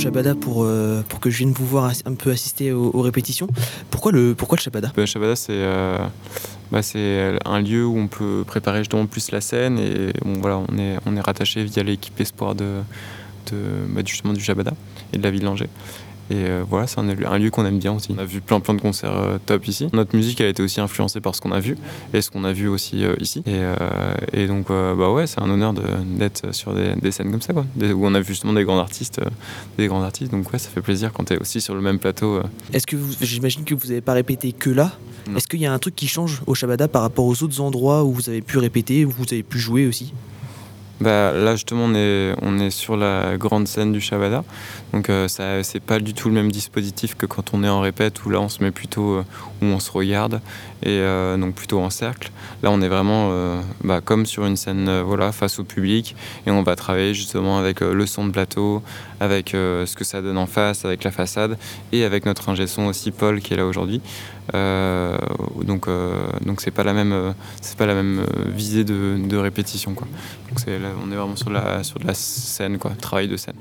Shabada pour, euh, pour que je vienne vous voir un peu assister aux, répétitions. Pourquoi le, pourquoi le Shabada? C'est euh, bah, un lieu où on peut préparer justement plus la scène et on, est, rattaché via l'équipe espoir de, bah, du Shabada et de la ville d'Angers. Et euh, voilà, c'est un, lieu qu'on aime bien aussi. On a vu plein plein de concerts euh, top ici. Notre musique a été aussi influencée par ce qu'on a vu et ce qu'on a vu aussi euh, ici. Et, donc bah ouais, c'est un honneur d'être sur des, scènes comme ça quoi, où on a vu justement des grands artistes, des grands artistes. Donc ouais, ça fait plaisir quand tu es aussi sur le même plateau. Est-ce que j'imagine que vous n'avez pas répété que là Est-ce qu'il y a un truc qui change au Shabada par rapport aux autres endroits où vous avez pu répéter, où vous avez pu jouer aussi? Bah, là justement on est, sur la grande scène du Shabada, donc euh, c'est pas du tout le même dispositif que quand on est en répète où là on se met plutôt euh, où on se regarde et euh, donc plutôt en cercle. Là on est vraiment bah, comme sur une scène voilà face au public et on va travailler justement avec le son de plateau, avec ce que ça donne en face, avec la façade et avec notre ingé son aussi Paul qui est là aujourd'hui. donc donc c'est pas la même pas la même visée de, répétition quoi. On est vraiment sur, la, sur de la scène, quoi, travail de scène.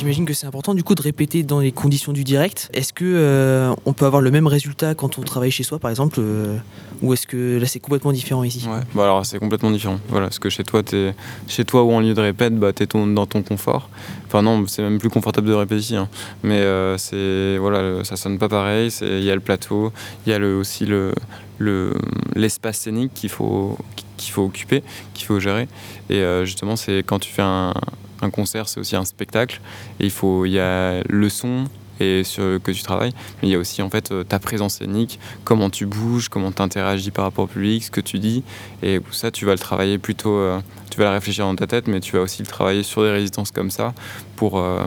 J'imagine que c'est important du coup de répéter dans les conditions du direct. Est-ce que euh, on peut avoir le même résultat quand on travaille chez soi par exemple euh, ou est-ce que là c'est complètement différent ici? Ouais, bah alors c'est complètement différent. Voilà, parce que chez toi chez toi ou en lieu de répète, bah es dans ton confort. Enfin non, c'est même plus confortable de répéter ici. Hein. Mais euh, c'est voilà, ça sonne pas pareil, il y a le plateau, il y a aussi le l'espace scénique qu'il faut qu'il faut occuper, qu'il faut gérer. Et justement, c'est quand tu fais un, un concert, c'est aussi un spectacle. Et il faut, il y a le son et sur, que tu travailles, mais il y a aussi en fait euh, ta présence scénique, comment tu bouges, comment tu interagis par rapport au public, ce que tu dis. Et ça, tu vas le travailler plutôt, euh, tu vas le réfléchir dans ta tête, mais tu vas aussi le travailler sur des résistances comme ça pour, euh,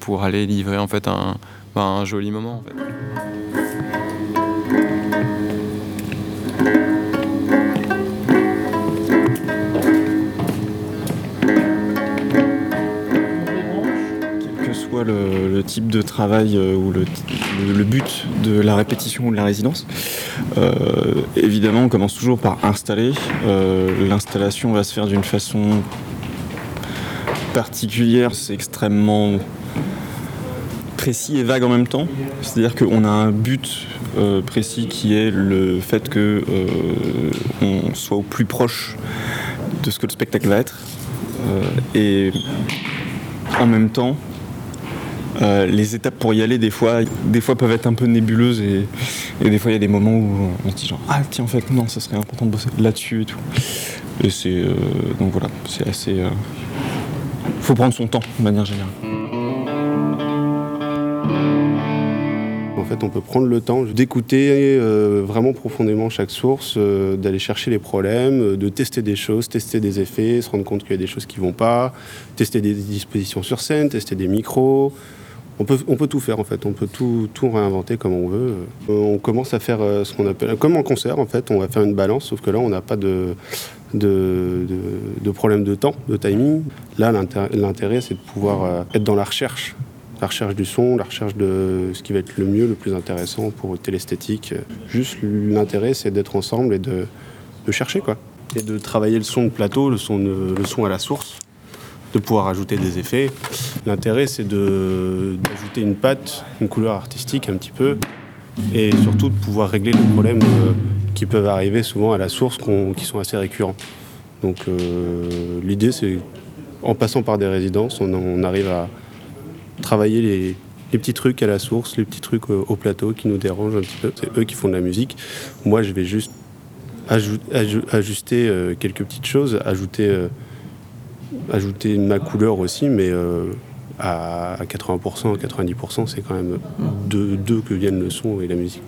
pour aller livrer en fait un, ben, un joli moment. Le, type de travail euh, ou le, but de la répétition ou de la résidence. Euh, évidemment, on commence toujours par installer. Euh, l'installation va se faire d'une façon particulière. C'est extrêmement précis et vague en même temps. C'est-à-dire qu'on a un but précis qui est le fait que on soit au plus proche de ce que le spectacle va être. et en même temps, euh, les étapes pour y aller, des fois, peuvent être un peu nébuleuses et, des fois il y a des moments où on se dit genre ah tiens en fait non ça serait important de bosser là-dessus et tout. Et c'est euh, donc voilà, c'est assez. Euh, faut prendre son temps de manière générale. En fait, on peut prendre le temps d'écouter vraiment profondément chaque source, d'aller chercher les problèmes, de tester des choses, tester des effets, se rendre compte qu'il y a des choses qui vont pas, tester des dispositions sur scène, tester des micros, on peut, tout faire en fait, on peut tout, réinventer comme on veut. On commence à faire euh, ce qu'on appelle, comme en concert en fait, on va faire une balance, sauf que là on n'a pas de, de, de, problème de temps, de timing. Là l'intérêt c'est de pouvoir euh, être dans la recherche, la recherche du son, la recherche de ce qui va être le mieux, le plus intéressant pour l'esthétique. Juste l'intérêt c'est d'être ensemble et de, chercher quoi. Et de travailler le son de plateau, le son à la source de pouvoir ajouter des effets. L'intérêt, c'est d'ajouter une patte, une couleur artistique un petit peu, et surtout de pouvoir régler les problèmes euh, qui peuvent arriver souvent à la source, qui sont assez récurrents. Donc euh, l'idée, c'est en passant par des résidences, on, arrive à travailler les, petits trucs à la source, les petits trucs au, plateau qui nous dérangent un petit peu. C'est eux qui font de la musique. Moi, je vais juste ajuster euh, quelques petites choses, ajouter ajouter ma couleur aussi, mais euh, à 80%, 90%, c'est quand même deux, deux que viennent le son et la musique.